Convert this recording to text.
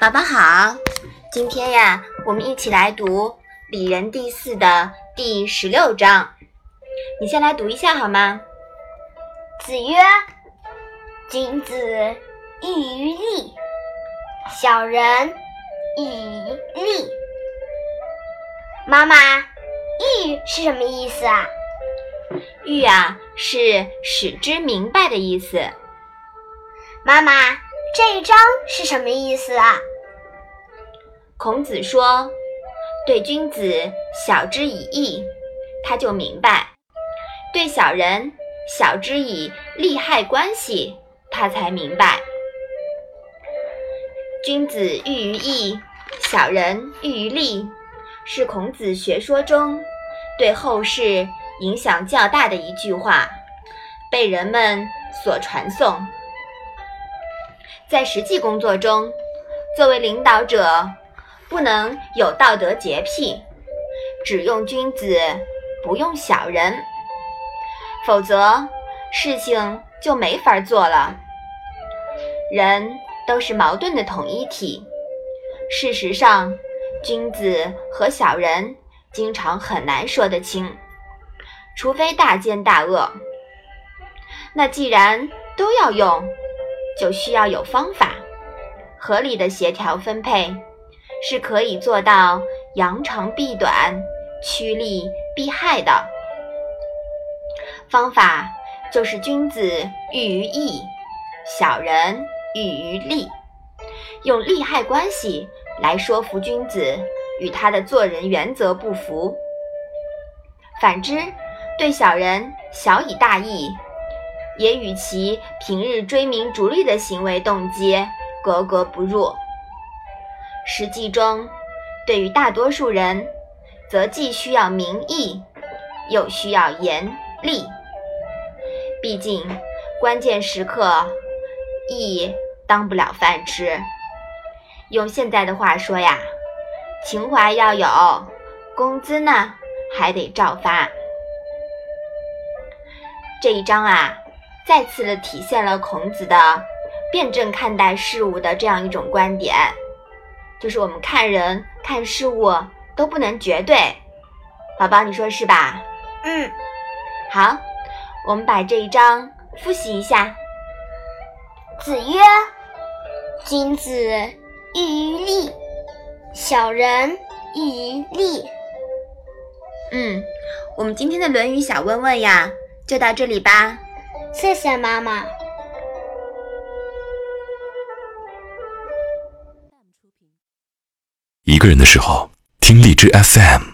宝宝好，今天呀，我们一起来读《礼仁第四》的第十六章。你先来读一下好吗？子曰：“君子喻于利，小人喻于利。”妈妈，喻是什么意思啊？喻啊，是使之明白的意思。妈妈，这一章是什么意思啊？孔子说：“对君子晓之以义，他就明白；对小人晓之以利害关系，他才明白。君子喻于义，小人喻于利，是孔子学说中对后世影响较大的一句话，被人们所传颂。在实际工作中，作为领导者。”不能有道德洁癖，只用君子，不用小人，否则事情就没法做了。人都是矛盾的统一体，事实上，君子和小人经常很难说得清，除非大奸大恶。那既然都要用，就需要有方法，合理的协调分配。是可以做到扬长避短、趋利避害的方法，就是君子喻于义，小人喻于利，用利害关系来说服君子与他的做人原则不符。反之，对小人小以大义，也与其平日追名逐利的行为动机格格不入。实际中，对于大多数人，则既需要名义，又需要严厉。毕竟，关键时刻，义当不了饭吃。用现在的话说呀，情怀要有，工资呢还得照发。这一章啊，再次的体现了孔子的辩证看待事物的这样一种观点。就是我们看人看事物都不能绝对，宝宝你说是吧？嗯，好，我们把这一章复习一下。子曰：“君子喻于利，小人喻于利。”嗯，我们今天的《论语》小问问呀，就到这里吧。谢谢妈妈。一个人的时候，听荔枝 FM。